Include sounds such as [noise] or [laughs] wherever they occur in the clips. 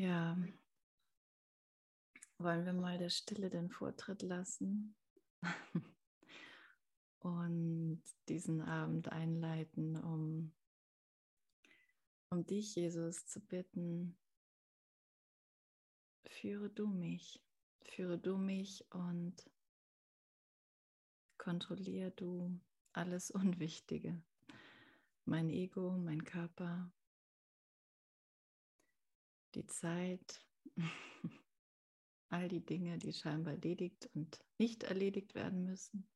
Ja, wollen wir mal der Stille den Vortritt lassen? [laughs] Und diesen Abend einleiten, um, um dich, Jesus, zu bitten, führe du mich, führe du mich und kontrolliere du alles [laughs] Unwichtige, mein Ego, mein Körper, die Zeit, all die Dinge, die scheinbar erledigt und nicht erledigt werden müssen.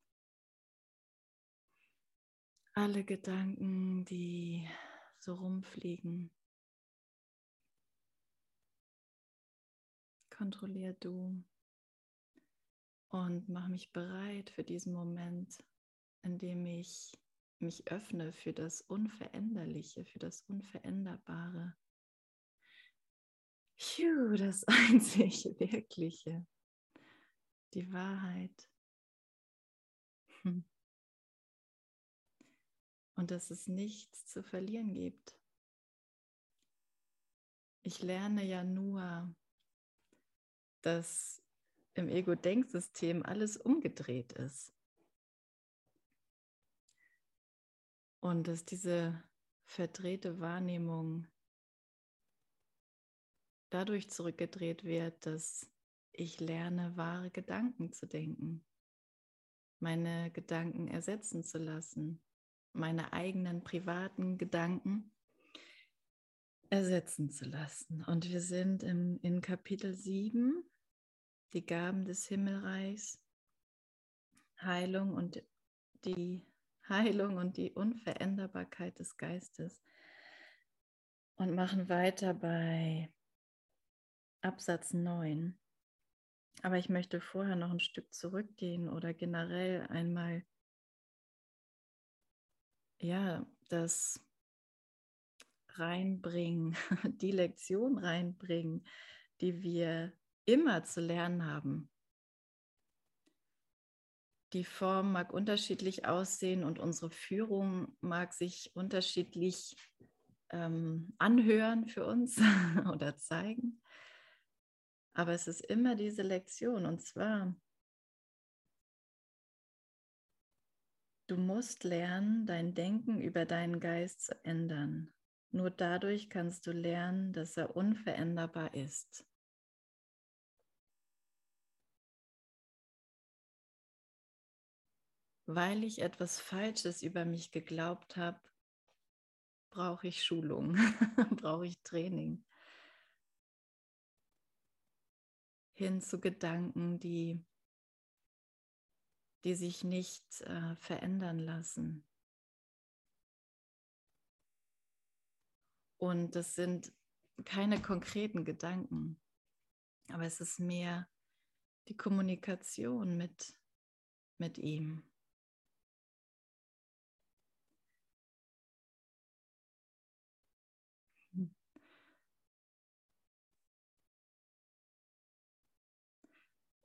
Alle Gedanken, die so rumfliegen. Kontrollier du und mach mich bereit für diesen Moment, in dem ich mich öffne für das Unveränderliche, für das Unveränderbare Das [laughs] einzig Wirkliche, die Wahrheit. Hm. Und dass es nichts zu verlieren gibt. Ich lerne ja nur, dass im Ego-Denksystem alles umgedreht ist. Und dass diese verdrehte Wahrnehmung dadurch zurückgedreht wird, dass ich lerne, wahre Gedanken zu denken, meine Gedanken ersetzen zu lassen, meine eigenen privaten Gedanken ersetzen zu lassen. Und wir sind im, in Kapitel 7, die Gaben des Himmelreichs, Heilung und die Heilung und die Unveränderbarkeit des Geistes und machen weiter bei Absatz 9. Aber ich möchte vorher noch ein Stück zurückgehen oder generell einmal, ja, das reinbringen, [laughs] die Lektion reinbringen, die wir immer zu lernen haben. Die Form mag unterschiedlich aussehen und unsere Führung mag sich unterschiedlich ähm, anhören für uns [laughs] oder zeigen. Aber es ist immer diese Lektion und zwar, du musst lernen, dein Denken über deinen Geist zu ändern. Nur dadurch kannst du lernen, dass er unveränderbar ist. Weil ich etwas Falsches über mich geglaubt habe, brauche ich Schulung, [laughs] brauche ich Training. Hin zu Gedanken, die, die sich nicht äh, verändern lassen. Und das sind keine konkreten Gedanken, aber es ist mehr die Kommunikation mit, mit ihm.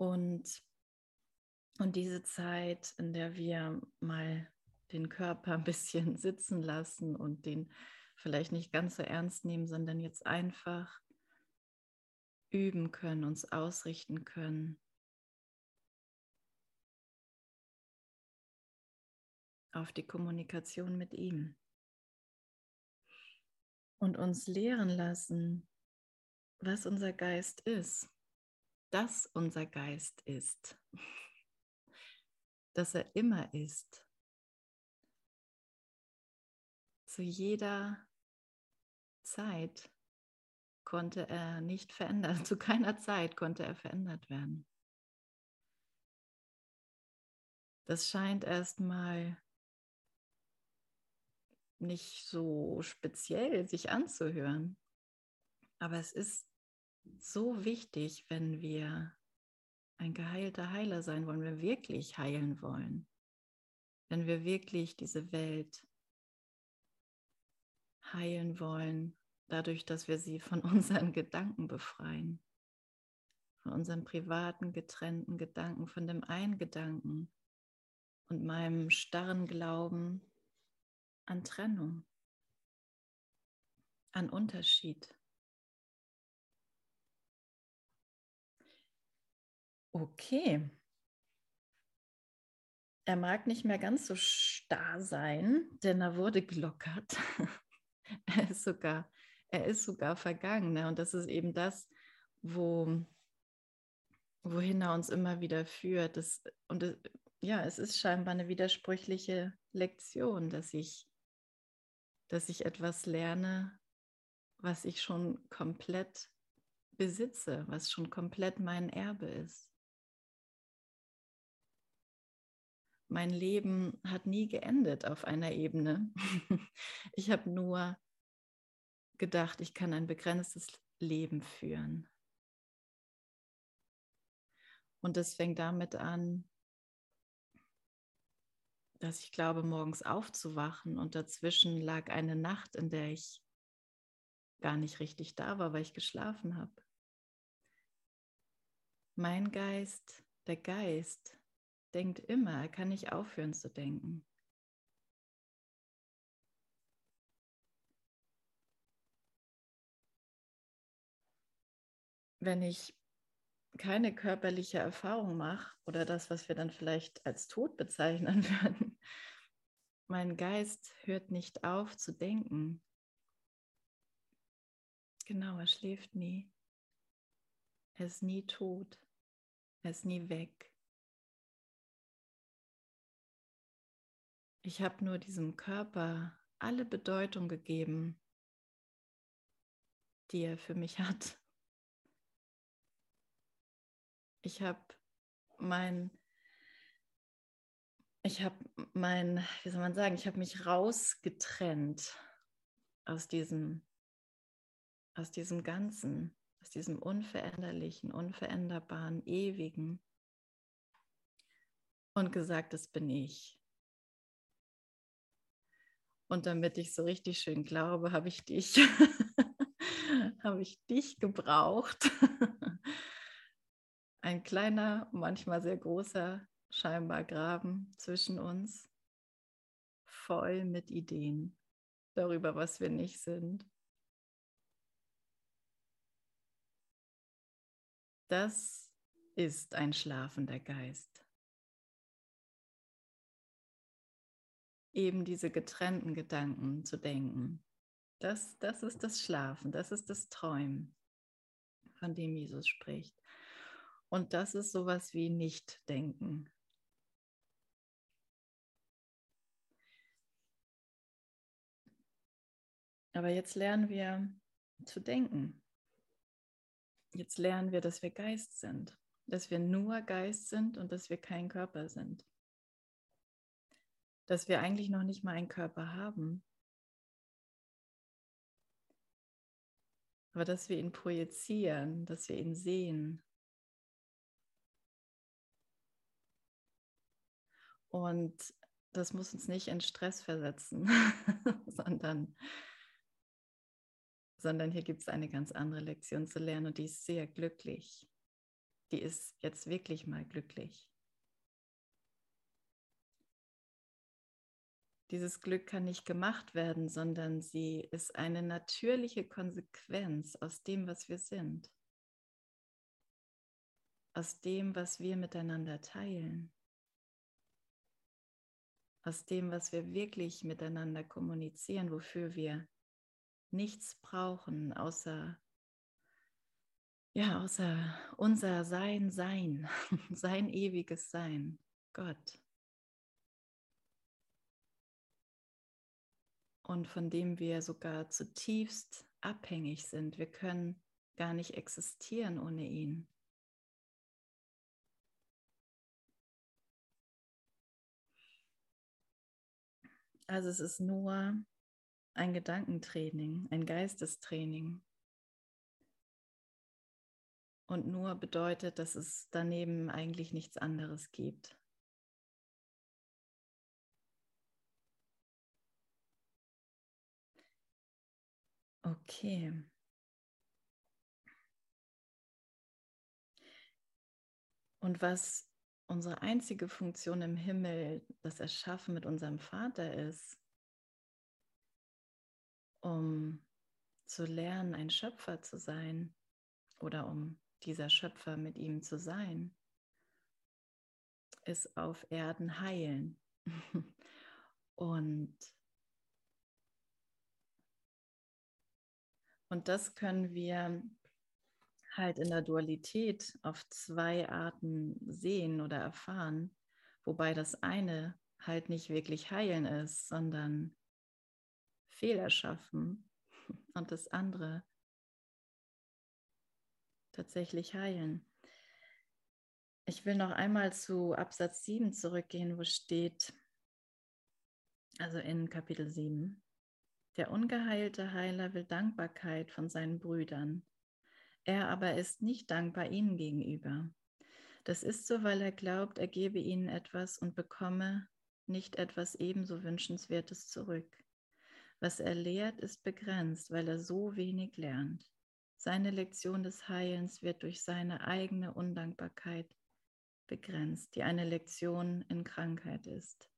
Und, und diese Zeit, in der wir mal den Körper [laughs] ein bisschen sitzen lassen und den vielleicht nicht ganz so ernst nehmen, sondern jetzt einfach üben können, uns ausrichten können. auf die Kommunikation mit ihm und uns lehren lassen, was unser Geist ist dass unser Geist ist, dass er immer ist, zu jeder Zeit konnte er nicht verändert, [laughs] zu keiner Zeit konnte er verändert werden. Das scheint erstmal nicht so speziell sich anzuhören, aber es ist so wichtig, wenn wir ein geheilter Heiler sein wollen, wenn wir wirklich heilen wollen, wenn wir wirklich diese Welt heilen wollen, dadurch, dass wir sie von [laughs] unseren Gedanken befreien, von unseren privaten, getrennten Gedanken, von dem einen Gedanken und meinem starren Glauben an Trennung, an Unterschied Okay. Er mag nicht mehr ganz so starr sein, denn er wurde gelockert. [laughs] er, ist sogar, er ist sogar vergangen. Ne? Und das ist eben das, wo, wohin er uns immer wieder führt. Das, und das, ja, es ist scheinbar eine widersprüchliche Lektion, dass ich, dass ich etwas lerne, was ich schon komplett besitze, was schon komplett mein Erbe ist. Mein Leben hat nie geendet auf einer Ebene. [laughs] Ich habe nur gedacht, ich kann ein begrenztes Leben führen. Und es fängt damit an, dass ich glaube, morgens aufzuwachen und dazwischen lag eine Nacht, in der ich gar nicht richtig da war, weil ich geschlafen habe. Mein Geist, der Geist, denkt immer, er kann nicht aufhören zu denken. Wenn ich keine körperliche Erfahrung mache oder das, was wir dann vielleicht als Tod bezeichnen [laughs] würden, mein Geist hört nicht auf zu denken. Genau, er schläft nie. Er ist nie tot. Er ist nie weg. Ich habe nur diesem Körper alle Bedeutung gegeben, die er für mich hat. Ich habe mein, ich habe mein, wie soll man sagen, ich habe mich rausgetrennt aus diesem, aus diesem Ganzen, aus diesem unveränderlichen, unveränderbaren, ewigen und gesagt, das bin ich. Und damit ich so richtig schön glaube, habe ich dich, [laughs] habe ich dich gebraucht. [laughs] Ein kleiner, manchmal sehr großer, scheinbar Graben zwischen uns, voll mit Ideen darüber, was wir nicht sind. Das ist ein schlafender Geist. Eben diese getrennten Gedanken zu denken. Das, das ist das Schlafen, das ist das Träumen, von dem Jesus spricht. Und das ist sowas wie Nicht-Denken. Aber jetzt lernen wir zu denken. Jetzt lernen wir, dass wir Geist sind, dass wir nur Geist sind und dass wir kein Körper sind dass wir eigentlich noch nicht mal einen Körper haben. Aber dass wir ihn projizieren, dass wir ihn sehen. Und das muss uns nicht in Stress versetzen, [laughs] sondern, sondern hier gibt es eine ganz andere Lektion zu lernen und die ist sehr glücklich. Die ist jetzt wirklich mal glücklich. Dieses Glück kann nicht gemacht werden, sondern sie ist eine natürliche Konsequenz aus dem, was wir sind. Aus dem, was wir miteinander teilen. Aus dem, was wir wirklich miteinander kommunizieren, wofür wir nichts brauchen, außer ja, außer unser Sein, Sein, [laughs] sein ewiges Sein, Gott. Und von dem wir sogar zutiefst abhängig sind. Wir können gar nicht existieren ohne ihn. Also es ist nur ein Gedankentraining, ein Geistestraining. Und nur bedeutet, dass es daneben eigentlich nichts anderes gibt. Okay. Und was unsere einzige Funktion im Himmel, das Erschaffen mit unserem Vater ist, um zu lernen, ein Schöpfer zu sein oder um dieser Schöpfer mit ihm zu sein, ist auf Erden heilen. [laughs] Und, und das können wir halt in der Dualität auf zwei Arten sehen oder erfahren, wobei das eine halt nicht wirklich heilen ist, sondern Fehler schaffen [laughs] und das andere tatsächlich heilen. Ich will noch einmal zu Absatz 7 zurückgehen, wo steht, also in Kapitel 7, der ungeheilte Heiler will Dankbarkeit von seinen Brüdern. Er aber ist nicht dankbar ihnen gegenüber. Das ist so, weil er glaubt, er gebe ihnen etwas und bekomme nicht etwas ebenso Wünschenswertes zurück. Was er lehrt, ist begrenzt, weil er so wenig lernt. Seine Lektion des Heilens wird durch seine eigene Undankbarkeit begrenzt, die eine Lektion in Krankheit ist.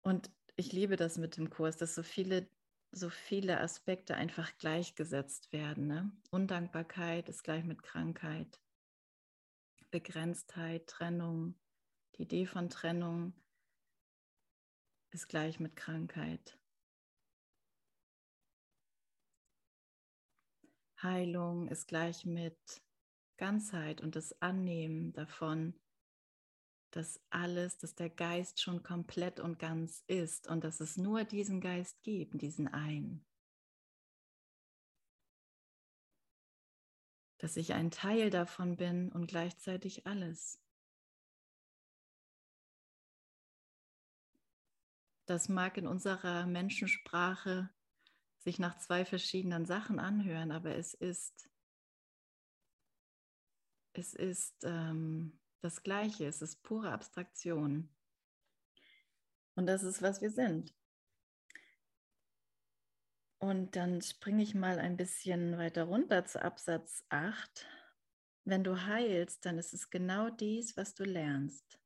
Und ich liebe das mit dem Kurs, dass so viele, so viele Aspekte einfach gleichgesetzt werden. Ne? Undankbarkeit ist gleich mit Krankheit, Begrenztheit, Trennung, die Idee von Trennung ist gleich mit Krankheit. Heilung ist gleich mit Ganzheit und das Annehmen davon, dass alles, dass der Geist schon komplett und ganz ist und dass es nur diesen Geist gibt, diesen einen. Dass ich ein Teil davon bin und gleichzeitig alles. Das mag in unserer Menschensprache sich nach zwei verschiedenen Sachen anhören, aber es ist, es ist ähm, das Gleiche, es ist pure Abstraktion. Und das ist, was wir sind. Und dann springe ich mal ein bisschen weiter runter zu Absatz 8. Wenn du heilst, dann ist es genau dies, was du lernst.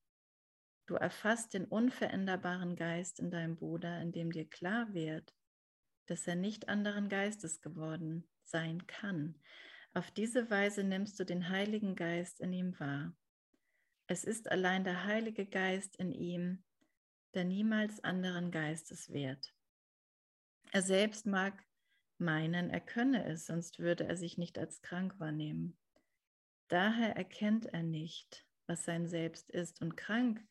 Du erfasst den unveränderbaren Geist in deinem Bruder, indem dir klar wird, dass er nicht anderen Geistes geworden sein kann. Auf diese Weise nimmst du den Heiligen Geist in ihm wahr. Es ist allein der Heilige Geist in ihm, der niemals anderen Geistes wert. Er selbst mag meinen, er könne es, sonst würde er sich nicht als krank wahrnehmen. Daher erkennt er nicht, was sein Selbst ist. Und krank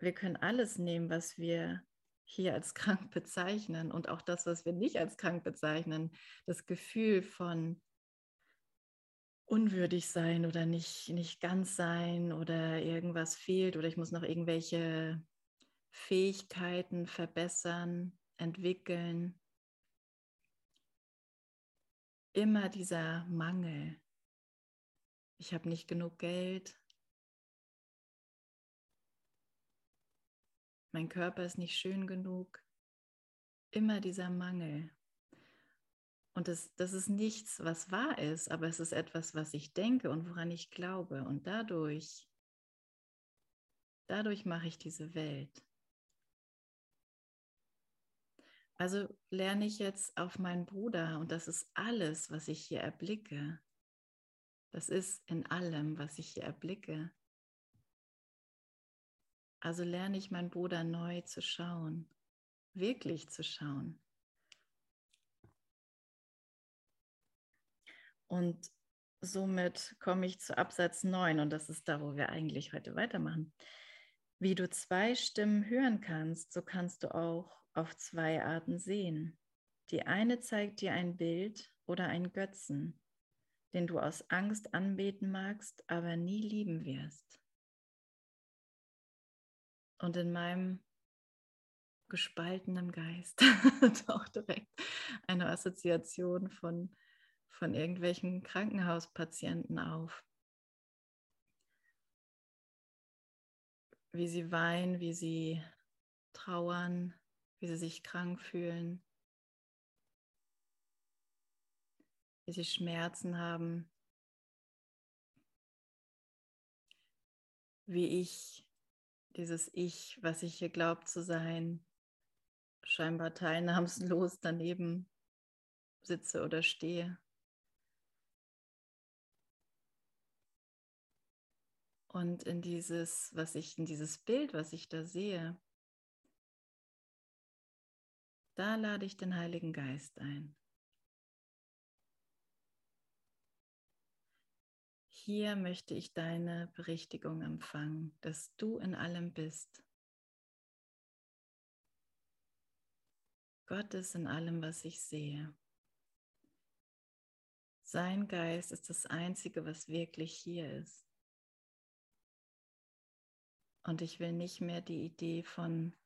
wir können alles nehmen, was wir hier als krank bezeichnen und auch das, was wir nicht als krank bezeichnen. Das Gefühl von unwürdig sein oder nicht, nicht ganz sein oder irgendwas fehlt oder ich muss noch irgendwelche Fähigkeiten verbessern, entwickeln. Immer dieser Mangel. Ich habe nicht genug Geld, mein Körper ist nicht schön genug. Immer dieser Mangel. Und das, das ist nichts, was wahr ist, aber es ist etwas, was ich denke und woran ich glaube. Und dadurch, dadurch mache ich diese Welt. Also lerne ich jetzt auf meinen Bruder und das ist alles, was ich hier erblicke. Das ist in allem, was ich hier erblicke. Also lerne ich meinen Bruder neu zu schauen, wirklich zu schauen. Und somit komme ich zu Absatz 9 und das ist da, wo wir eigentlich heute weitermachen. Wie du zwei Stimmen hören kannst, so kannst du auch auf zwei Arten sehen. Die eine zeigt dir ein Bild oder einen Götzen, den du aus Angst anbeten magst, aber nie lieben wirst. Und in meinem gespaltenen Geist [laughs] taucht direkt eine Assoziation von, von irgendwelchen Krankenhauspatienten auf. Wie sie weinen, wie sie trauern, wie sie sich krank fühlen, wie sie Schmerzen haben, wie ich dieses Ich, was ich hier glaubt zu sein, scheinbar teilnahmslos [laughs] daneben sitze oder stehe. Und in dieses, was ich, in dieses Bild, was ich da sehe, da lade ich den Heiligen Geist ein. Hier möchte ich deine Berichtigung empfangen, dass du in allem bist. Gott ist in allem, was ich sehe. Sein Geist ist das Einzige, was wirklich hier ist. Und ich will nicht mehr die Idee von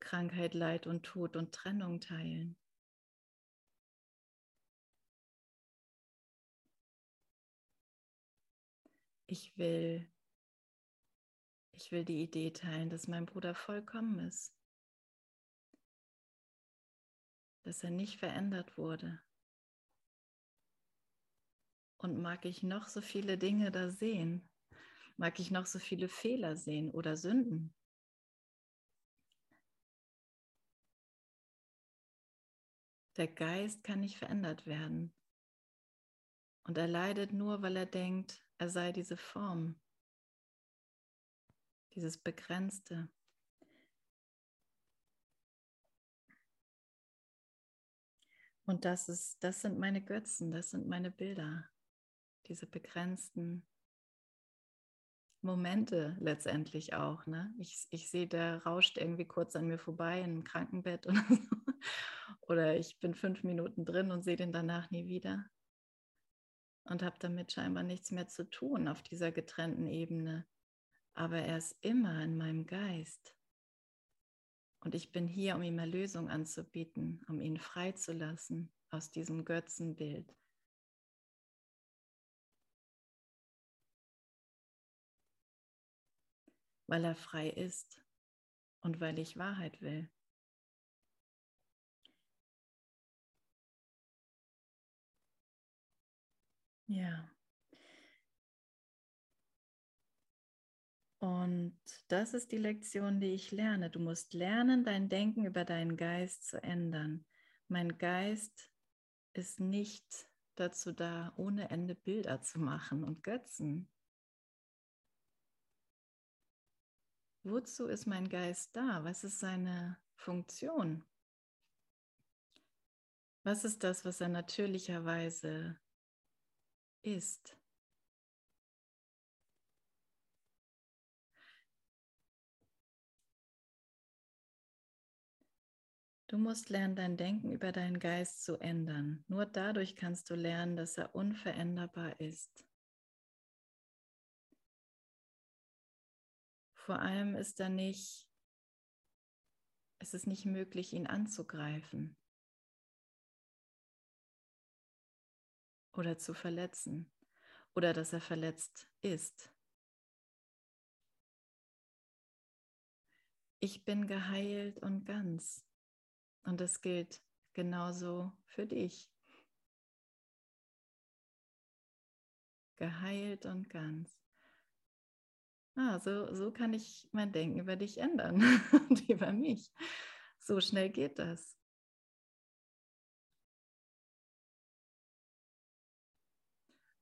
Krankheit, Leid und Tod und Trennung teilen. Ich will, ich will die Idee teilen, dass mein Bruder vollkommen ist, dass er nicht verändert wurde. Und mag ich noch so viele Dinge da sehen, mag ich noch so viele Fehler sehen oder Sünden. Der Geist kann nicht verändert werden. Und er leidet nur, weil er denkt, er sei diese Form, dieses Begrenzte. Und das, ist, das sind meine Götzen, das sind meine Bilder, diese begrenzten Momente letztendlich auch. Ne? Ich, ich sehe, der rauscht irgendwie kurz an mir vorbei im Krankenbett [laughs] oder so. Oder ich bin fünf Minuten drin und sehe den danach nie wieder und habe damit scheinbar nichts mehr zu tun auf dieser getrennten Ebene. Aber er ist immer in meinem Geist. Und ich bin hier, um ihm Erlösung anzubieten, um ihn freizulassen aus diesem Götzenbild. Weil er frei ist und weil ich Wahrheit will. Ja. Und das ist die Lektion, die ich lerne. Du musst lernen, dein Denken über deinen Geist zu ändern. Mein Geist ist nicht dazu da, ohne Ende Bilder zu machen und Götzen. Wozu ist mein Geist da? Was ist seine Funktion? Was ist das, was er natürlicherweise ist. Du musst lernen, dein Denken über deinen Geist zu ändern. Nur dadurch kannst du lernen, dass er unveränderbar ist. Vor allem ist er nicht, es ist nicht möglich, ihn anzugreifen. oder zu verletzen oder dass er verletzt ist. Ich bin geheilt und ganz. Und das gilt genauso für dich. Geheilt und ganz. Ah, so, so kann ich mein Denken über dich ändern [laughs] und über mich. So schnell geht das.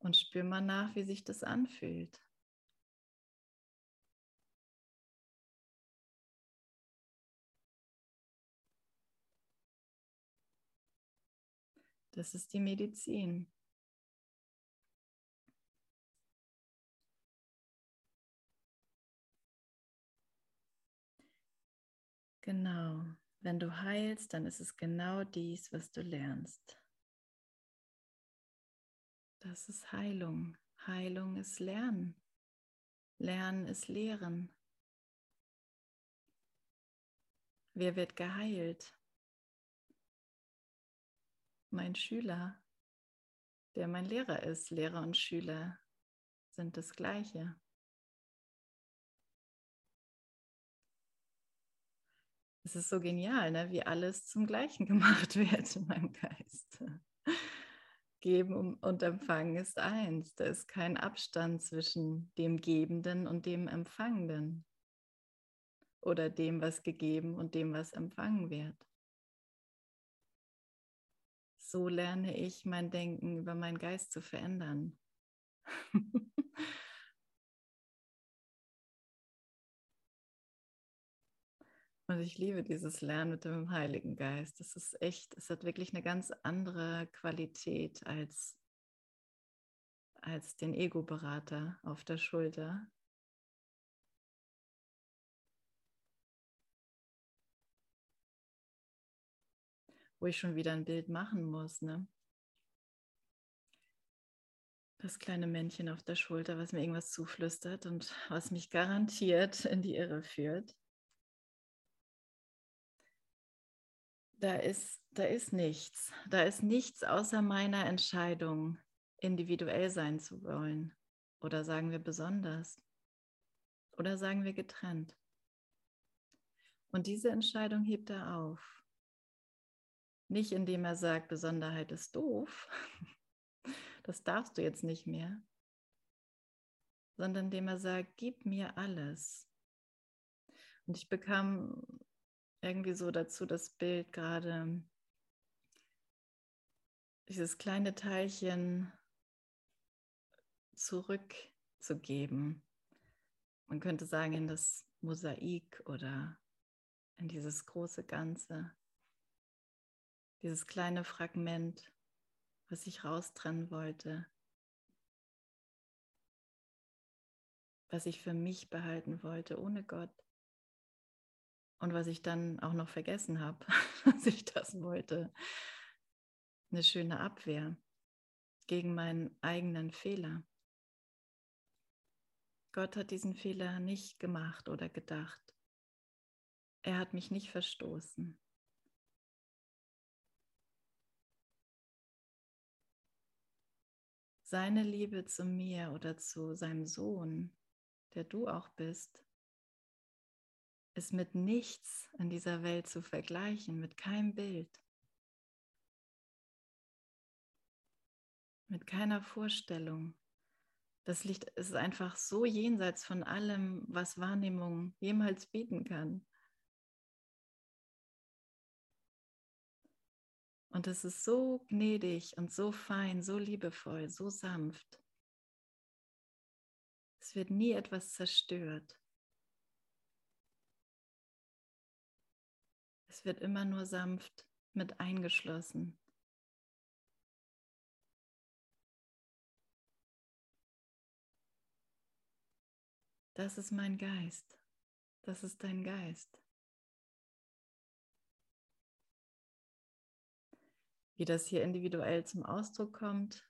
Und spür mal nach, wie sich das anfühlt. Das ist die Medizin. Genau. Wenn du heilst, dann ist es genau dies, was du lernst. Das ist Heilung. Heilung ist Lernen. Lernen ist Lehren. Wer wird geheilt? Mein Schüler, der mein Lehrer ist. Lehrer und Schüler sind das Gleiche. Es ist so genial, ne? wie alles zum Gleichen [laughs] gemacht wird in meinem Geist. Geben und Empfangen ist eins. Da ist kein Abstand zwischen dem Gebenden und dem Empfangenden oder dem, was gegeben und dem, was empfangen wird. So lerne ich mein Denken über meinen Geist zu verändern. [laughs] Und ich liebe dieses Lernen mit dem Heiligen Geist. Das ist echt, es hat wirklich eine ganz andere Qualität als, als den Ego-Berater auf der Schulter. Wo ich schon wieder ein Bild machen muss, ne? Das kleine Männchen auf der Schulter, was mir irgendwas zuflüstert und was mich garantiert in die Irre führt. Da ist, da ist nichts. Da ist nichts außer meiner Entscheidung, individuell sein zu wollen. Oder sagen wir besonders. Oder sagen wir getrennt. Und diese Entscheidung hebt er auf. Nicht indem er sagt, Besonderheit ist doof. [laughs] Das darfst du jetzt nicht mehr. Sondern indem er sagt, gib mir alles. Und ich bekam irgendwie so dazu das Bild gerade, dieses kleine Teilchen zurückzugeben. Man könnte sagen, in das Mosaik oder in dieses große Ganze. Dieses kleine Fragment, was ich raustrennen wollte, was ich für mich behalten wollte, ohne Gott. Und was ich dann auch noch vergessen habe, dass [laughs] ich das wollte. Eine schöne Abwehr gegen meinen eigenen Fehler. Gott hat diesen Fehler nicht gemacht oder gedacht. Er hat mich nicht verstoßen. Seine Liebe zu mir oder zu seinem Sohn, der du auch bist, ist mit nichts in dieser Welt zu vergleichen, mit keinem Bild, mit keiner Vorstellung. Das Licht ist einfach so jenseits von allem, was Wahrnehmung jemals bieten kann. Und es ist so gnädig und so fein, so liebevoll, so sanft. Es wird nie etwas zerstört. Wird immer nur sanft mit eingeschlossen. Das ist mein Geist. Das ist dein Geist. Wie das hier individuell zum Ausdruck kommt,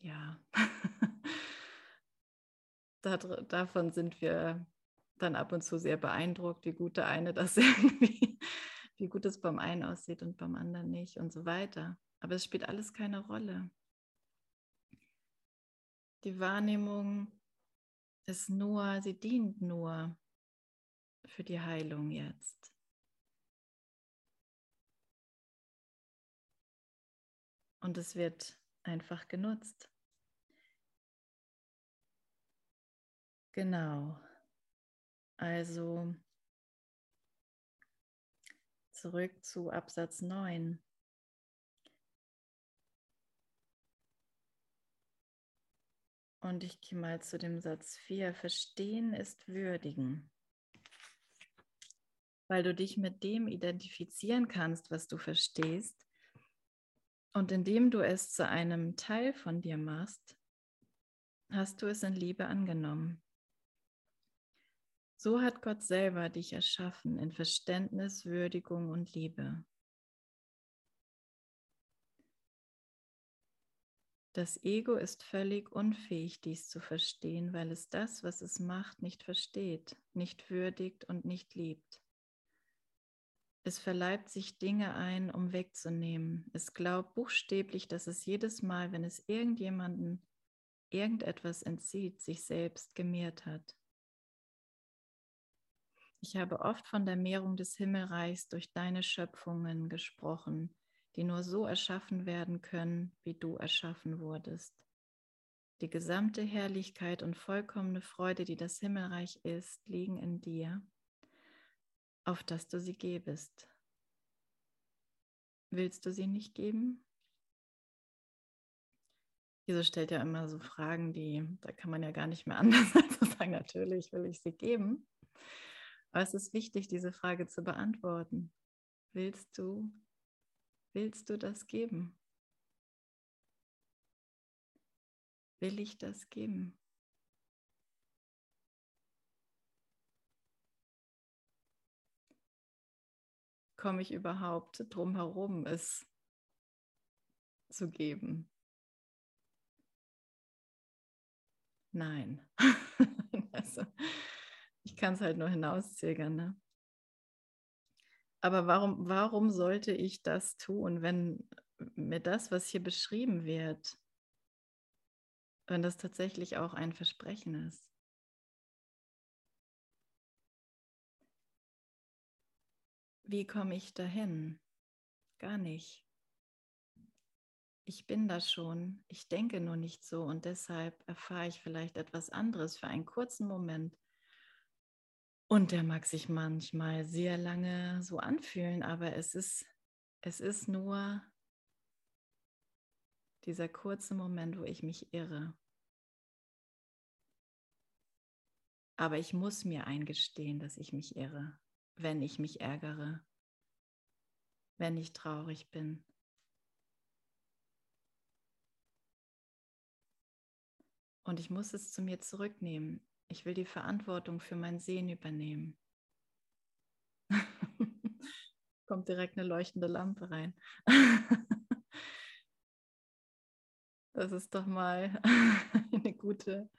ja, [laughs] davon sind wir dann ab und zu sehr beeindruckt, wie gut der eine das [laughs] irgendwie wie gut es beim einen aussieht und beim anderen nicht und so weiter. Aber es spielt alles keine Rolle. Die Wahrnehmung ist nur, sie dient nur für die Heilung jetzt. Und es wird einfach genutzt. Genau. Also zurück zu Absatz 9. Und ich gehe mal zu dem Satz 4. Verstehen ist würdigen. Weil du dich mit dem identifizieren kannst, was du verstehst. Und indem du es zu einem Teil von dir machst, hast du es in Liebe angenommen. So hat Gott selber dich erschaffen in Verständnis, Würdigung und Liebe. Das Ego ist völlig unfähig, dies zu verstehen, weil es das, was es macht, nicht versteht, nicht würdigt und nicht liebt. Es verleibt sich Dinge ein, um wegzunehmen. Es glaubt buchstäblich, dass es jedes Mal, wenn es irgendjemanden irgendetwas entzieht, sich selbst gemehrt hat. Ich habe oft von der Mehrung des Himmelreichs durch deine Schöpfungen gesprochen, die nur so erschaffen werden können, wie du erschaffen wurdest. Die gesamte Herrlichkeit und vollkommene Freude, die das Himmelreich ist, liegen in dir, auf dass du sie gebest. Willst du sie nicht geben? Jesus stellt ja immer so Fragen, die, da kann man ja gar nicht mehr [laughs] anders als sagen, natürlich will ich sie geben. Aber es ist wichtig, diese Frage zu beantworten. Willst du, willst du das geben? Will ich das geben? Komme ich überhaupt drum herum, es zu geben? Nein. [laughs] also, ich kann es halt nur hinauszögern. Ne? Aber warum, warum sollte ich das tun, wenn mir das, was hier beschrieben wird, wenn das tatsächlich auch ein Versprechen ist? Wie komme ich dahin? Gar nicht. Ich bin da schon, ich denke nur nicht so und deshalb erfahre ich vielleicht etwas anderes für einen kurzen Moment. Und der mag sich manchmal sehr lange so anfühlen, aber es ist, es ist nur dieser kurze Moment, wo ich mich irre. Aber ich muss mir eingestehen, dass ich mich irre, wenn ich mich ärgere, wenn ich traurig bin. Und ich muss es zu mir zurücknehmen. Ich will die Verantwortung für mein Sehen übernehmen. [laughs] Kommt direkt eine leuchtende Lampe rein. [laughs] das ist doch mal [laughs] eine gute,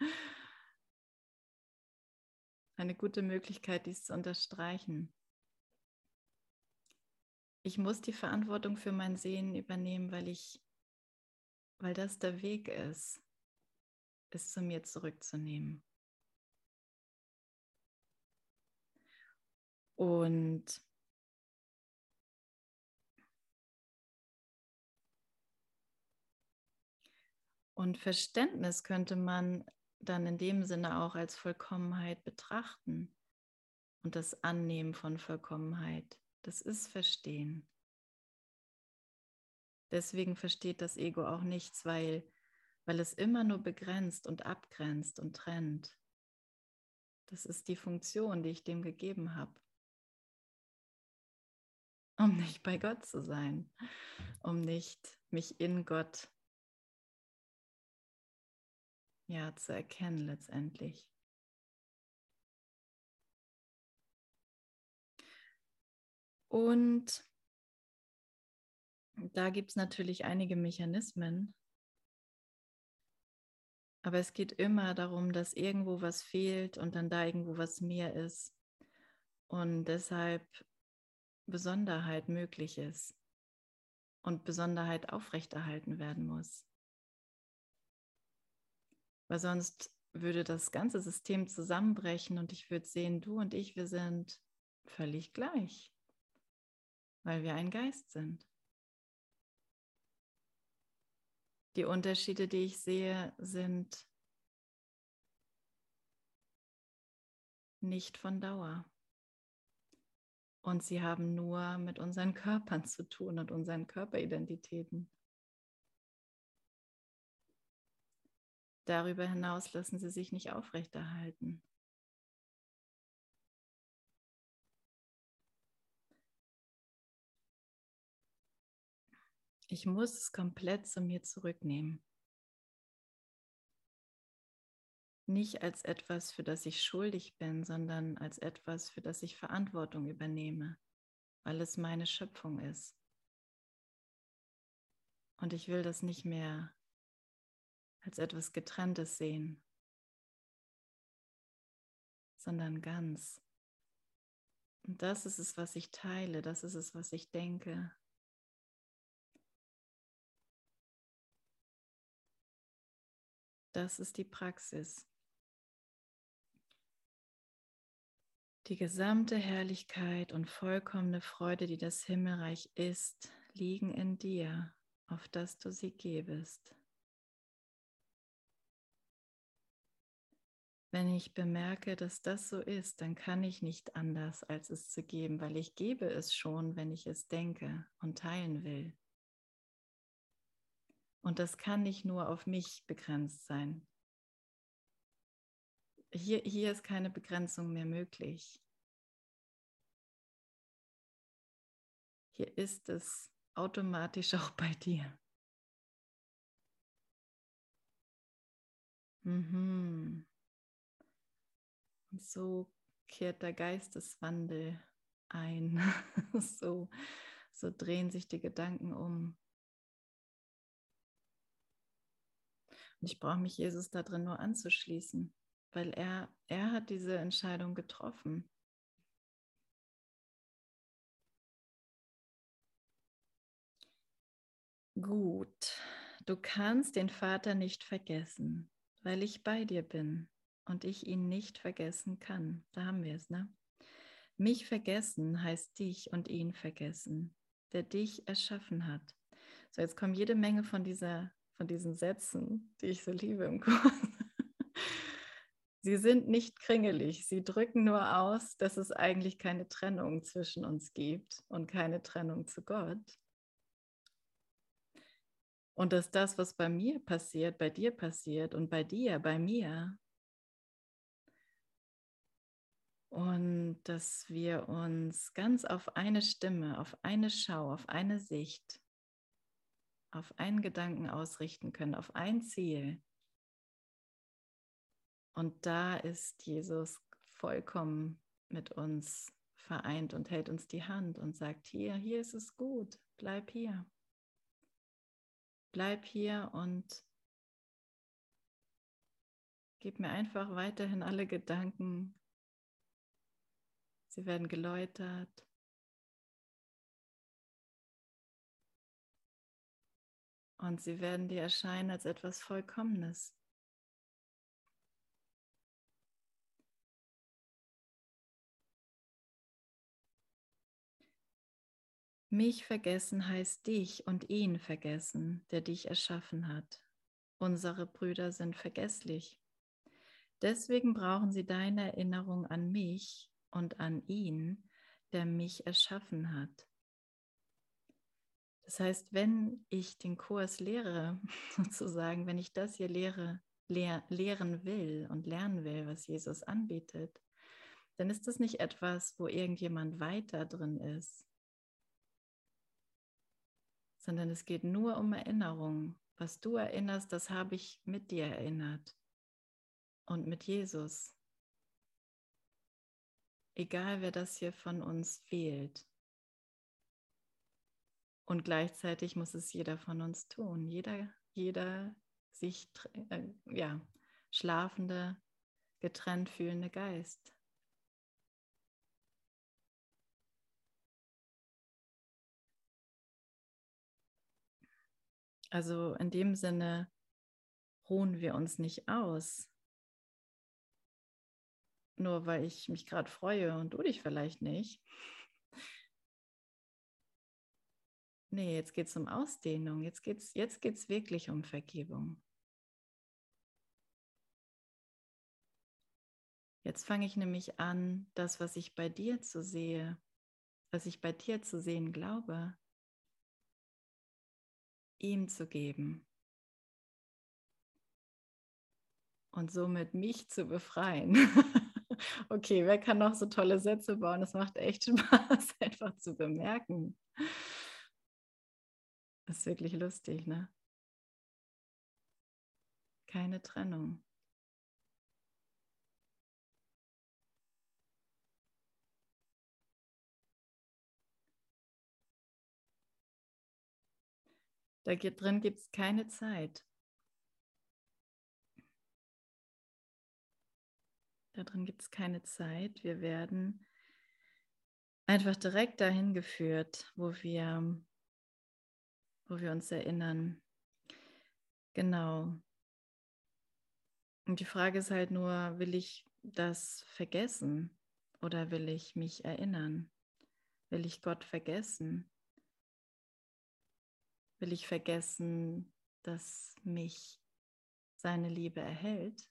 eine gute Möglichkeit, dies zu unterstreichen. Ich muss die Verantwortung für mein Sehen übernehmen, weil ich, weil das der Weg ist, es zu mir zurückzunehmen. Und Und Verständnis könnte man dann in dem Sinne auch als Vollkommenheit betrachten. Und das Annehmen von Vollkommenheit, das ist Verstehen. Deswegen versteht das Ego auch nichts, weil, weil es immer nur begrenzt und abgrenzt und trennt. Das ist die Funktion, die ich dem gegeben habe um nicht bei Gott zu sein, um nicht mich in Gott ja zu erkennen letztendlich. Und da gibt es natürlich einige Mechanismen, aber es geht immer darum, dass irgendwo was fehlt und dann da irgendwo was mehr ist. Und deshalb Besonderheit möglich ist und Besonderheit aufrechterhalten werden muss. Weil sonst würde das ganze System zusammenbrechen und ich würde sehen, du und ich, wir sind völlig gleich, weil wir ein Geist sind. Die Unterschiede, die ich sehe, sind nicht von Dauer. Und sie haben nur mit unseren Körpern zu tun und unseren Körperidentitäten. Darüber hinaus lassen sie sich nicht aufrechterhalten. Ich muss es komplett zu mir zurücknehmen. Nicht als etwas, für das ich schuldig bin, sondern als etwas, für das ich Verantwortung übernehme, weil es meine Schöpfung ist. Und ich will das nicht mehr als etwas Getrenntes sehen, sondern ganz. Und das ist es, was ich teile, das ist es, was ich denke. Das ist die Praxis. Die gesamte Herrlichkeit und vollkommene Freude, die das Himmelreich ist, liegen in dir, auf dass du sie gebest. Wenn ich bemerke, dass das so ist, dann kann ich nicht anders, als es zu geben, weil ich gebe es schon, wenn ich es denke und teilen will. Und das kann nicht nur auf mich begrenzt sein hier, hier ist keine Begrenzung mehr möglich. Hier ist es automatisch [laughs] auch bei dir. Mhm. Und so kehrt der Geisteswandel ein. [laughs] so, so drehen sich die Gedanken um. Und ich brauche mich Jesus da drin nur anzuschließen weil er, er hat diese Entscheidung getroffen. Gut, du kannst den Vater nicht vergessen, weil ich bei dir bin und ich ihn nicht vergessen kann. Da haben wir es, ne? Mich vergessen heißt dich und ihn vergessen, der dich erschaffen hat. So, jetzt kommen jede Menge von, dieser, von diesen Sätzen, die ich so liebe im Kurs. Sie sind nicht kringelig, sie drücken nur aus, dass es eigentlich keine Trennung zwischen uns gibt und keine Trennung zu Gott. Und dass das, was bei mir passiert, bei dir passiert und bei dir, bei mir. Und dass wir uns ganz auf eine Stimme, auf eine Schau, auf eine Sicht, auf einen Gedanken ausrichten können, auf ein Ziel. Und da ist Jesus vollkommen mit uns vereint und hält uns die Hand und sagt, hier, hier ist es gut, bleib hier. Bleib hier und gib mir einfach weiterhin alle Gedanken. Sie werden geläutert. Und sie werden dir erscheinen als etwas Vollkommenes. Mich vergessen heißt dich und ihn vergessen, der dich erschaffen hat. Unsere Brüder sind vergesslich. Deswegen brauchen sie deine Erinnerung an mich und an ihn, der mich erschaffen hat. Das heißt, wenn ich den Kurs lehre, [laughs] sozusagen, wenn ich das hier lehre, lehr, lehren will und lernen will, was Jesus anbietet, dann ist das nicht etwas, wo irgendjemand weiter drin ist, sondern es geht nur um Erinnerung. Was du erinnerst, das habe ich mit dir erinnert und mit Jesus. Egal, wer das hier von uns wählt. Und gleichzeitig muss es jeder von uns tun. Jeder, jeder sich äh, ja, schlafende, getrennt fühlende Geist. Also in dem Sinne ruhen wir uns nicht aus. Nur weil ich mich gerade freue und du dich vielleicht nicht. Nee, jetzt geht es um Ausdehnung. Jetzt geht es jetzt geht's wirklich um Vergebung. Jetzt fange ich nämlich an, das, was ich bei dir zu sehe, was ich bei dir zu sehen glaube, ihm zu geben und somit mich zu befreien. [laughs] okay, wer kann noch so tolle Sätze bauen? Es macht echt [laughs] Spaß, einfach zu bemerken. Das ist wirklich lustig, ne? Keine Trennung. Da drin gibt es keine Zeit. Da drin gibt es keine Zeit. Wir werden einfach direkt dahin geführt, wo wir, wo wir uns erinnern. Genau. Und die Frage ist halt nur, will ich das vergessen oder will ich mich erinnern? Will ich Gott vergessen? Will ich vergessen, dass mich seine Liebe erhält?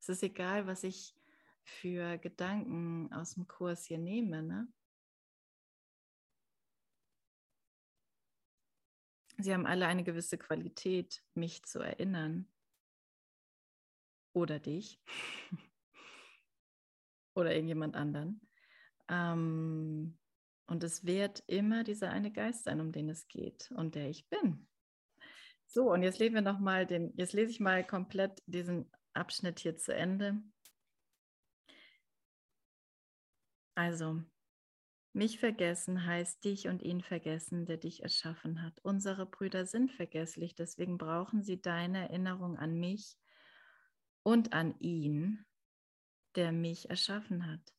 Es ist egal, was ich für Gedanken aus dem Kurs hier nehme. Ne? Sie haben alle eine gewisse Qualität, mich zu erinnern. Oder dich. [laughs] Oder irgendjemand anderen. Ähm, Und es wird immer dieser eine Geist sein, um den es geht und der ich bin. So, und jetzt lesen wir noch mal den, jetzt lese ich mal komplett diesen Abschnitt hier zu Ende. Also, mich vergessen heißt dich und ihn vergessen, der dich erschaffen hat. Unsere Brüder sind vergesslich, deswegen brauchen sie deine Erinnerung an mich und an ihn, der mich erschaffen hat.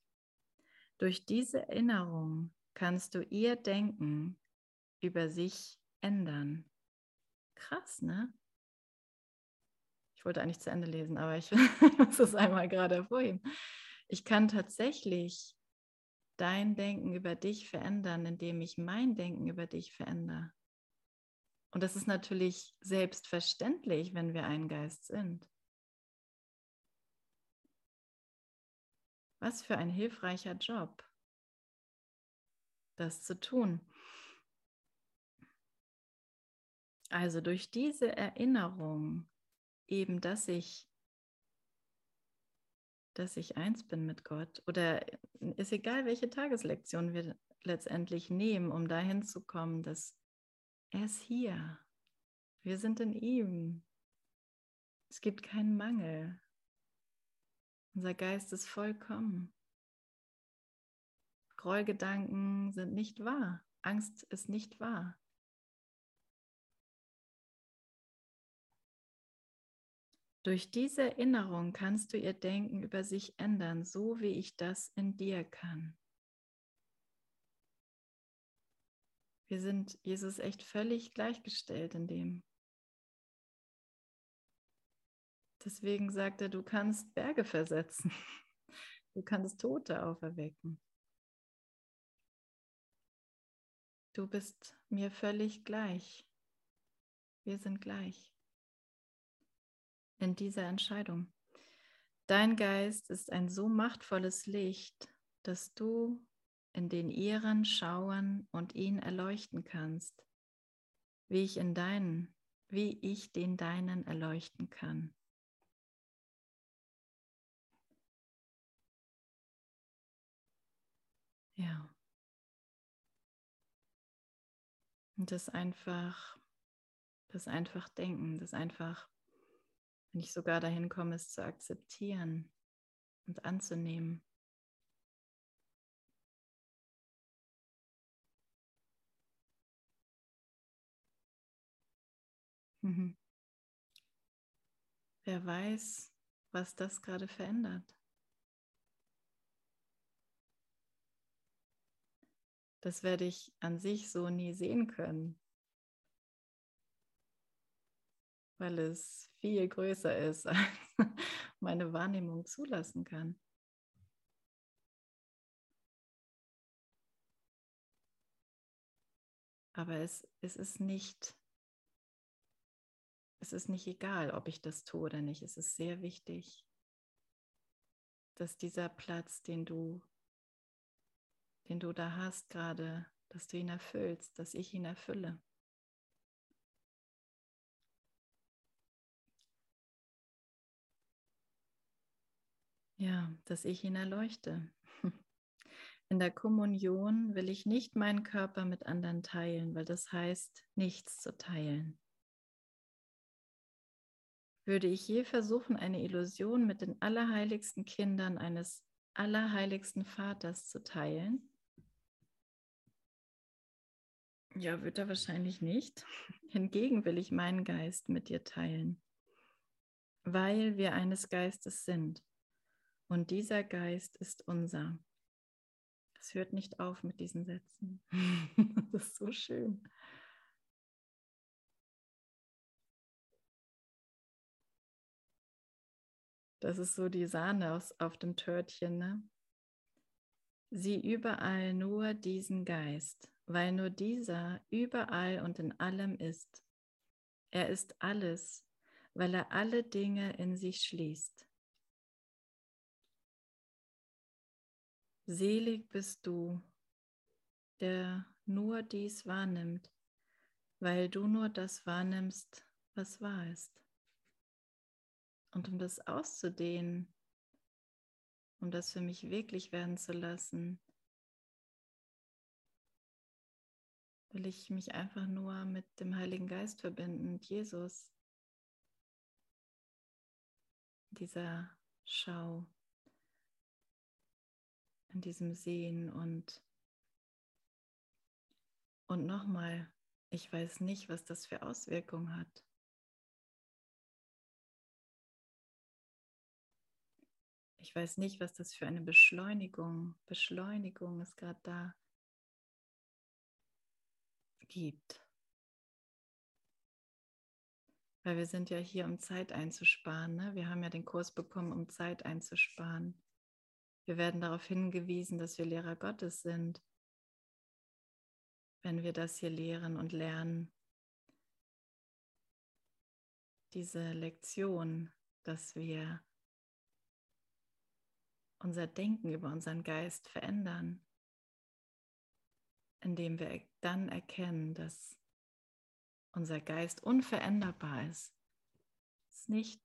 Durch diese Erinnerung kannst du ihr Denken über sich ändern. Krass, ne? Ich wollte eigentlich zu Ende lesen, aber ich [laughs] muss es einmal gerade hervorheben. Ich kann tatsächlich dein Denken über dich verändern, indem ich mein Denken über dich verändere. Und das ist natürlich selbstverständlich, wenn wir ein Geist sind. Was für ein hilfreicher Job, das zu tun. Also durch diese Erinnerung, eben, dass ich, dass ich eins bin mit Gott, oder ist egal, welche Tageslektion wir letztendlich nehmen, um dahin zu kommen, dass er ist hier. Wir sind in ihm. Es gibt keinen Mangel. Unser Geist ist vollkommen. Grollgedanken sind nicht wahr. Angst ist nicht wahr. Durch diese Erinnerung kannst du ihr Denken über sich ändern, so wie ich das in dir kann. Wir sind Jesus echt völlig gleichgestellt in dem. Deswegen sagt er, du kannst Berge versetzen. [laughs] Du kannst Tote auferwecken. Du bist mir völlig gleich. Wir sind gleich in dieser Entscheidung. Dein Geist ist ein so machtvolles Licht, dass du in den ihren schauen und ihn erleuchten kannst, wie ich in deinen, wie ich den deinen erleuchten kann. Ja. Und das einfach, das einfach denken, das einfach, wenn ich sogar dahin komme, es zu akzeptieren und anzunehmen. Mhm. Wer weiß, was das gerade verändert. Das werde ich an sich so nie sehen können, weil es viel größer ist, [laughs] als meine Wahrnehmung zulassen kann. Aber es, es ist nicht, es ist nicht egal, ob ich das tue oder nicht. Es ist sehr wichtig, dass dieser Platz, den du den du da hast gerade, dass du ihn erfüllst, dass ich ihn erfülle. Ja, dass ich ihn erleuchte. [laughs] In der Kommunion will ich nicht meinen Körper mit anderen teilen, weil das heißt, nichts zu teilen. Würde ich je versuchen, eine Illusion mit den allerheiligsten Kindern eines allerheiligsten Vaters zu teilen, ja, wird er wahrscheinlich nicht. Hingegen will ich meinen Geist mit dir teilen, weil wir eines Geistes sind. Und dieser Geist ist unser. Es hört nicht auf mit diesen Sätzen. [laughs] das ist so schön. Das ist so die Sahne aus, auf dem Törtchen. Ne? Sieh überall nur diesen Geist weil nur dieser überall und in allem ist. Er ist alles, weil er alle Dinge in sich schließt. Selig bist du, der nur dies wahrnimmt, weil du nur das wahrnimmst, was wahr ist. Und um das auszudehnen, um das für mich wirklich werden zu lassen, will ich mich einfach nur mit dem Heiligen Geist verbinden, mit Jesus, dieser Schau, in diesem Sehen und und nochmal, ich weiß nicht, was das für Auswirkungen hat. Ich weiß nicht, was das für eine Beschleunigung, Beschleunigung ist gerade da gibt. Weil wir sind ja hier, um Zeit einzusparen. Ne? Wir haben ja den Kurs bekommen, um Zeit einzusparen. Wir werden darauf hingewiesen, dass wir Lehrer Gottes sind, wenn wir das hier lehren und lernen. Diese Lektion, dass wir unser Denken über unseren Geist verändern, indem wir dann erkennen, dass unser Geist unveränderbar ist. Es, nicht,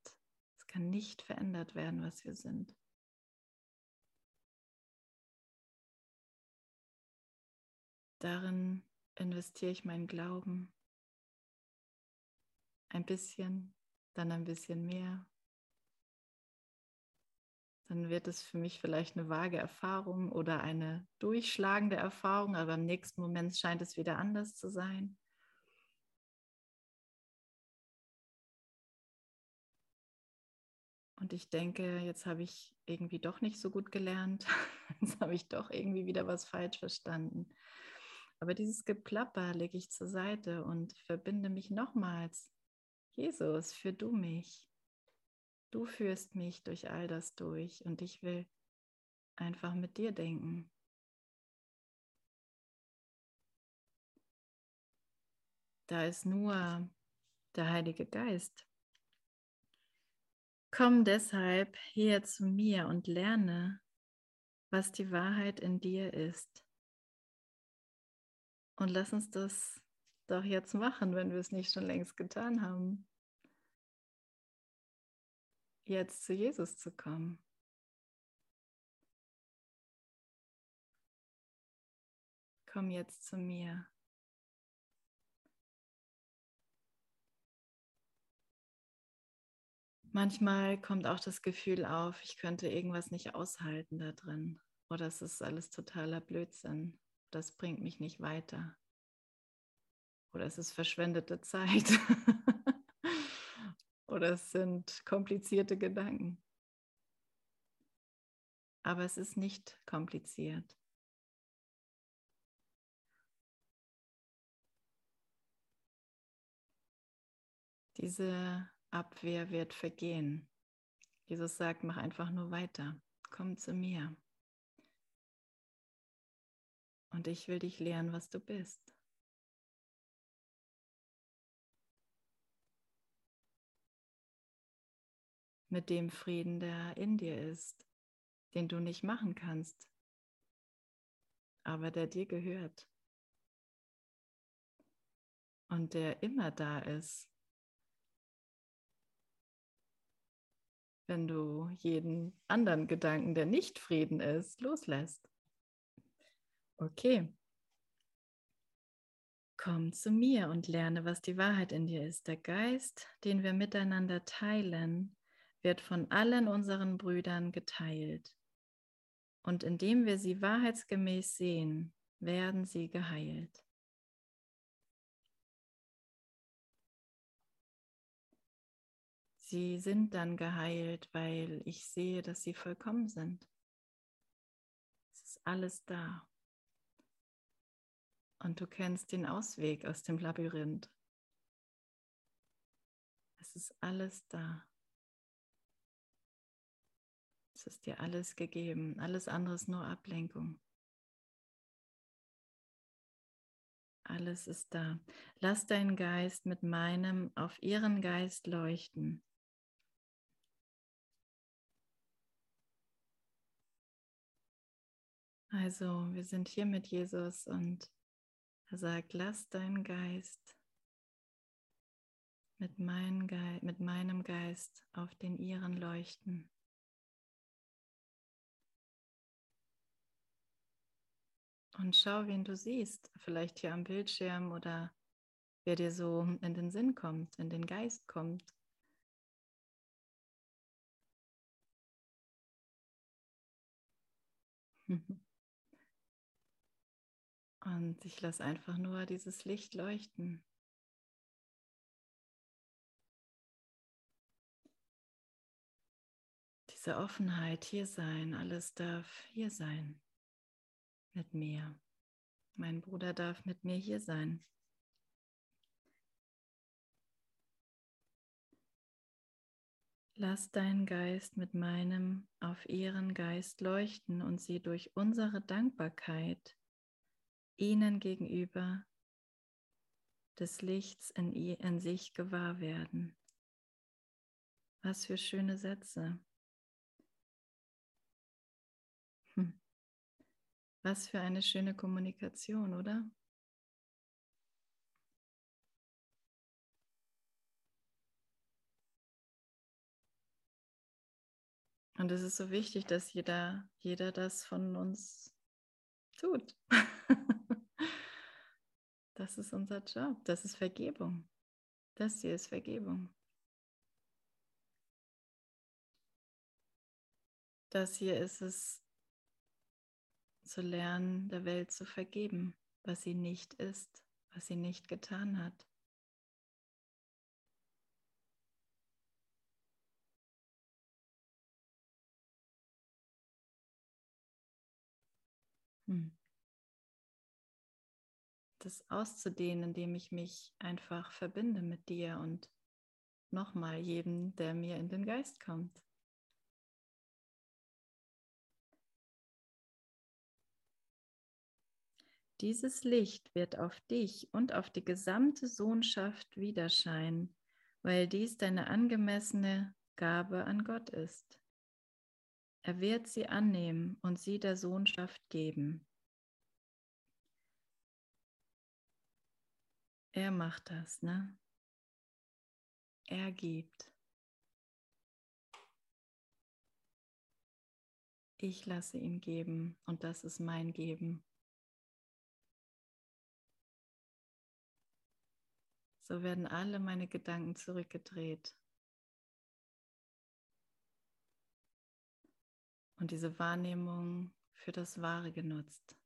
es kann nicht verändert werden, was wir sind. Darin investiere ich meinen Glauben. Ein bisschen, dann ein bisschen mehr, dann wird es für mich vielleicht eine vage Erfahrung oder eine durchschlagende Erfahrung, aber im nächsten Moment scheint es wieder anders zu sein. Und ich denke, jetzt habe ich irgendwie doch nicht so gut gelernt. [laughs] Jetzt habe ich doch irgendwie wieder was falsch verstanden. Aber dieses Geplapper lege ich zur Seite und verbinde mich nochmals. Jesus, für du mich. Du führst mich durch all das durch und ich will einfach mit dir denken. Da ist nur der Heilige Geist. Komm deshalb her zu mir und lerne, was die Wahrheit in dir ist. Und lass uns das doch jetzt machen, wenn wir es nicht schon längst getan haben jetzt zu Jesus zu kommen. Komm jetzt zu mir. Manchmal kommt auch das Gefühl auf, ich könnte irgendwas nicht aushalten da drin. Oder es ist alles totaler Blödsinn. Das bringt mich nicht weiter. Oder es ist verschwendete Zeit. [laughs] oder es sind komplizierte Gedanken. Aber es ist nicht kompliziert. Diese Abwehr wird vergehen. Jesus sagt, mach einfach nur weiter. Komm zu mir. Und ich will dich lehren, was du bist. Mit dem Frieden, der in dir ist, den du nicht machen kannst, aber der dir gehört und der immer da ist, wenn du jeden anderen Gedanken, der nicht Frieden ist, loslässt. Okay. Komm zu mir und lerne, was die Wahrheit in dir ist. Der Geist, den wir miteinander teilen, wird von allen unseren Brüdern geteilt. Und indem wir sie wahrheitsgemäß sehen, werden sie geheilt. Sie sind dann geheilt, weil ich sehe, dass sie vollkommen sind. Es ist alles da. Und du kennst den Ausweg aus dem Labyrinth. Es ist alles da. Ist dir alles gegeben. Alles andere ist nur Ablenkung. Alles ist da. Lass deinen Geist mit meinem auf ihren Geist leuchten. Also, wir sind hier mit Jesus und er sagt, lass deinen Geist mit, mit meinem Geist auf den ihren leuchten. Und schau, wen du siehst, vielleicht hier am Bildschirm oder wer dir so in den Sinn kommt, in den Geist kommt. [laughs] Und ich lasse einfach nur dieses Licht leuchten. Diese Offenheit hier sein, alles darf hier sein mit mir. Mein Bruder darf mit mir hier sein. Lass deinen Geist mit meinem auf ihren Geist leuchten und sie durch unsere Dankbarkeit ihnen gegenüber des Lichts in, in sich gewahr werden. Was für schöne Sätze. Was für eine schöne Kommunikation, oder? Und es ist so wichtig, dass jeder, jeder das von uns tut. [laughs] das ist unser Job. Das ist Vergebung. Das hier ist Vergebung. Das hier ist es, zu lernen, der Welt zu vergeben, was sie nicht ist, was sie nicht getan hat. Hm. Das auszudehnen, indem ich mich einfach verbinde mit dir und nochmal jedem, der mir in den Geist kommt. Dieses Licht wird auf dich und auf die gesamte Sohnschaft widerscheinen, weil dies deine angemessene Gabe an Gott ist. Er wird sie annehmen und sie der Sohnschaft geben. Er macht das, ne? Er gibt. Ich lasse ihn geben und das ist mein Geben. So werden alle meine Gedanken zurückgedreht. und diese Wahrnehmung für das Wahre genutzt.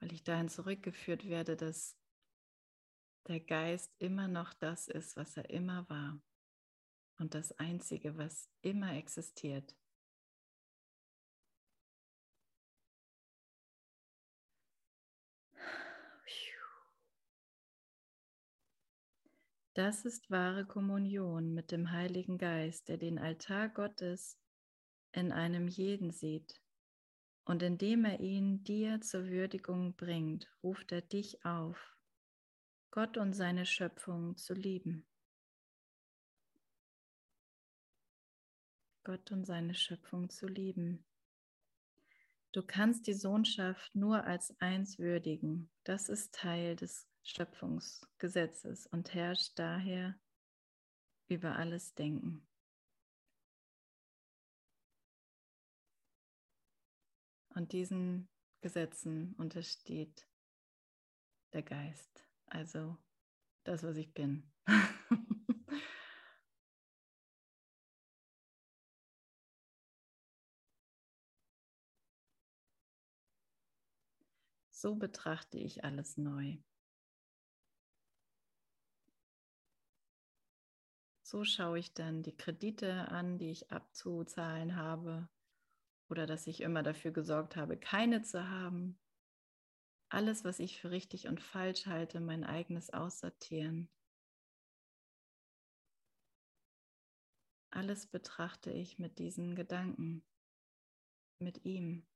Weil ich dahin zurückgeführt werde, dass der Geist immer noch das ist, was er immer war und das Einzige, was immer existiert. Das ist wahre Kommunion mit dem Heiligen Geist, der den Altar Gottes in einem jeden sieht. Und indem er ihn dir zur Würdigung bringt, ruft er dich auf, Gott und seine Schöpfung zu lieben. Gott und seine Schöpfung zu lieben. Du kannst die Sohnschaft nur als eins würdigen. Das ist Teil des Schöpfungsgesetzes und herrscht daher über alles Denken. Und diesen Gesetzen untersteht der Geist, also das, was ich bin. [laughs] so betrachte ich alles neu. So schaue ich dann die Kredite an, die ich abzuzahlen habe oder dass ich immer dafür gesorgt habe, keine zu haben. Alles, was ich für richtig und falsch halte, mein eigenes Aussortieren. Alles betrachte ich mit diesen Gedanken, mit ihm.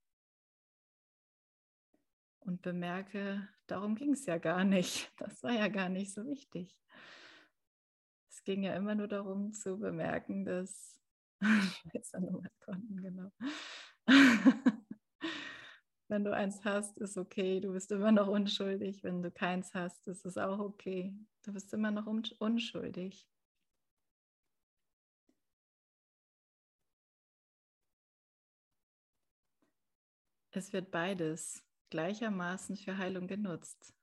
Und bemerke, darum ging es ja gar nicht. Das war ja gar nicht so wichtig es ging ja immer nur darum zu bemerken, dass [laughs] Schweizer Nummernkonten, genau. [laughs] Wenn du eins hast, ist okay, du bist immer noch unschuldig. Wenn du keins hast, ist es auch okay. Du bist immer noch unschuldig. Es wird beides gleichermaßen für Heilung genutzt.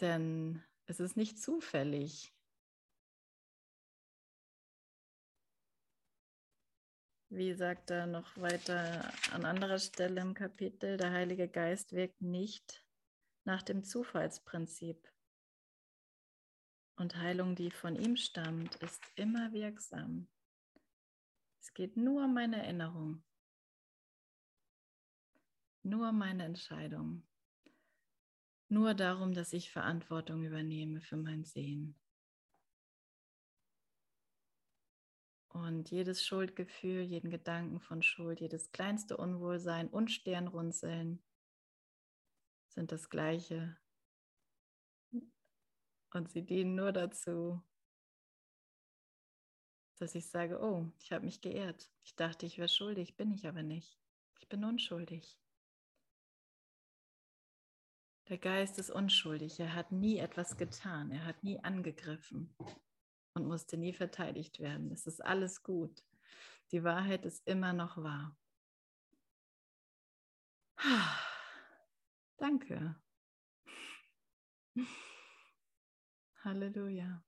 Denn es ist nicht zufällig. Wie sagt er noch weiter an anderer Stelle im Kapitel, der Heilige Geist wirkt nicht nach dem Zufallsprinzip. Und Heilung, die von ihm stammt, ist immer wirksam. Es geht nur um meine Erinnerung, nur um meine Entscheidung, nur darum, dass ich Verantwortung übernehme für mein Sehen. Und jedes Schuldgefühl, jeden Gedanken von Schuld, jedes kleinste Unwohlsein und Sternrunzeln sind das gleiche. Und sie dienen nur dazu, dass ich sage, oh, ich habe mich geehrt. Ich dachte, ich wäre schuldig, bin ich aber nicht. Ich bin unschuldig. Der Geist ist unschuldig. Er hat nie etwas getan. Er hat nie angegriffen und musste nie verteidigt werden. Es ist alles gut. Die Wahrheit ist immer noch wahr. [sighs] Danke. [laughs] Halleluja.